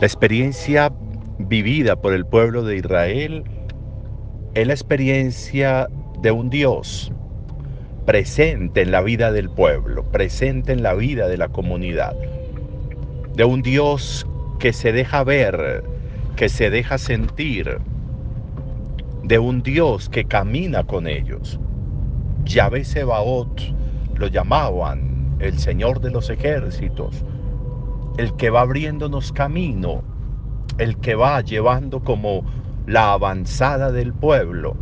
La experiencia vivida por el pueblo de Israel es la experiencia de un Dios presente en la vida del pueblo, presente en la vida de la comunidad, de un Dios que se deja ver, que se deja sentir, de un Dios que camina con ellos. Yahvé Sebaot lo llamaban el Señor de los ejércitos, el que va abriéndonos camino, el que va llevando como la avanzada del pueblo.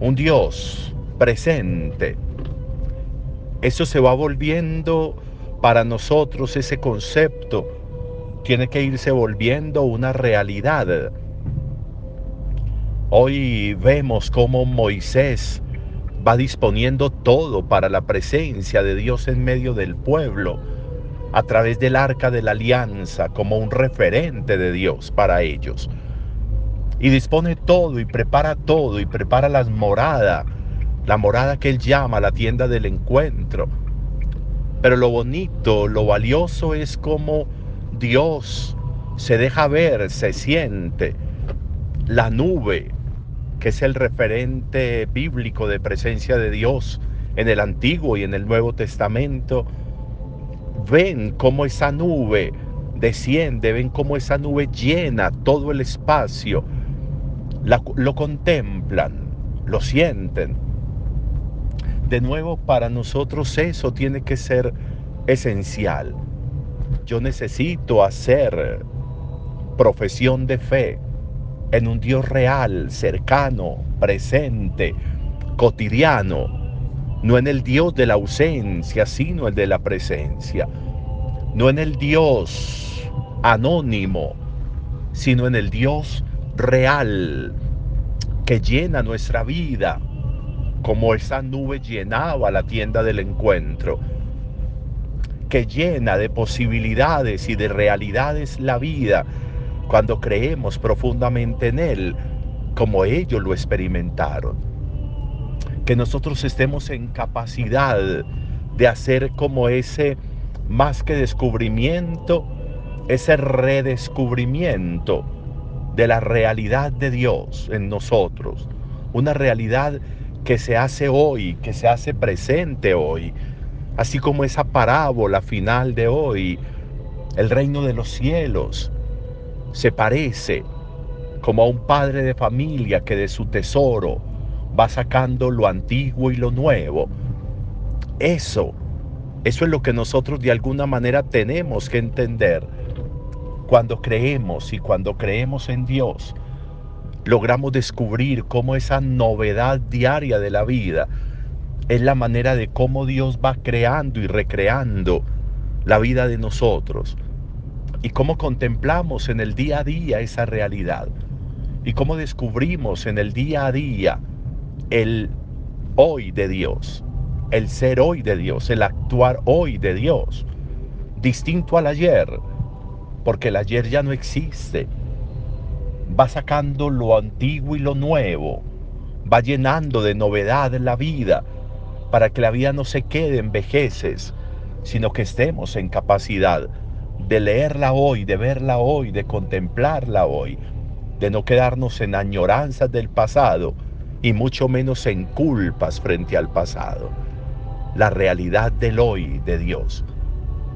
Un Dios presente. Eso se va volviendo para nosotros ese concepto. Tiene que irse volviendo una realidad. Hoy vemos cómo Moisés va disponiendo todo para la presencia de Dios en medio del pueblo, a través del arca de la alianza, como un referente de Dios para ellos y dispone todo y prepara todo y prepara las moradas, la morada que él llama la tienda del encuentro. Pero lo bonito, lo valioso es como Dios se deja ver, se siente. La nube, que es el referente bíblico de presencia de Dios en el Antiguo y en el Nuevo Testamento, ven cómo esa nube desciende, ven cómo esa nube llena todo el espacio lo contemplan, lo sienten. De nuevo, para nosotros eso tiene que ser esencial. Yo necesito hacer profesión de fe en un Dios real, cercano, presente, cotidiano, no en el Dios de la ausencia, sino el de la presencia, no en el Dios anónimo, sino en el Dios real que llena nuestra vida, como esa nube llenaba la tienda del encuentro, que llena de posibilidades y de realidades la vida cuando creemos profundamente en Él, como ellos lo experimentaron. Que nosotros estemos en capacidad de hacer como ese, más que descubrimiento, ese redescubrimiento de la realidad de Dios en nosotros, una realidad que se hace hoy, que se hace presente hoy, así como esa parábola final de hoy, el reino de los cielos se parece como a un padre de familia que de su tesoro va sacando lo antiguo y lo nuevo. Eso, eso es lo que nosotros de alguna manera tenemos que entender cuando creemos y cuando creemos en Dios, logramos descubrir cómo esa novedad diaria de la vida es la manera de cómo Dios va creando y recreando la vida de nosotros y cómo contemplamos en el día a día esa realidad y cómo descubrimos en el día a día el hoy de Dios, el ser hoy de Dios, el actuar hoy de Dios, distinto al ayer, porque el ayer ya no existe. Va sacando lo antiguo y lo nuevo, va llenando de novedad la vida, para que la vida no se quede en vejeces, sino que estemos en capacidad de leerla hoy, de verla hoy, de contemplarla hoy, de no quedarnos en añoranzas del pasado y mucho menos en culpas frente al pasado. La realidad del hoy de Dios.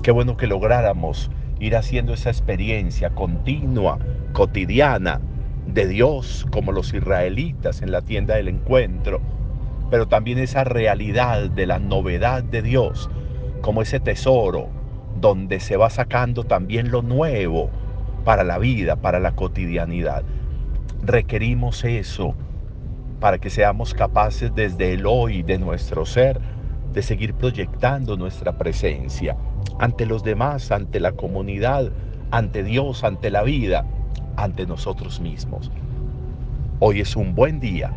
Qué bueno que lográramos ir haciendo esa experiencia continua, cotidiana de Dios como los israelitas en la tienda del encuentro, pero también esa realidad de la novedad de Dios como ese tesoro donde se va sacando también lo nuevo para la vida, para la cotidianidad. Requerimos eso para que seamos capaces desde el hoy de nuestro ser de seguir proyectando nuestra presencia ante los demás, ante la comunidad, ante Dios, ante la vida, ante nosotros mismos. Hoy es un buen día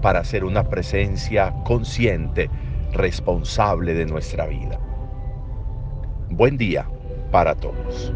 para ser una presencia consciente, responsable de nuestra vida. Buen día para todos.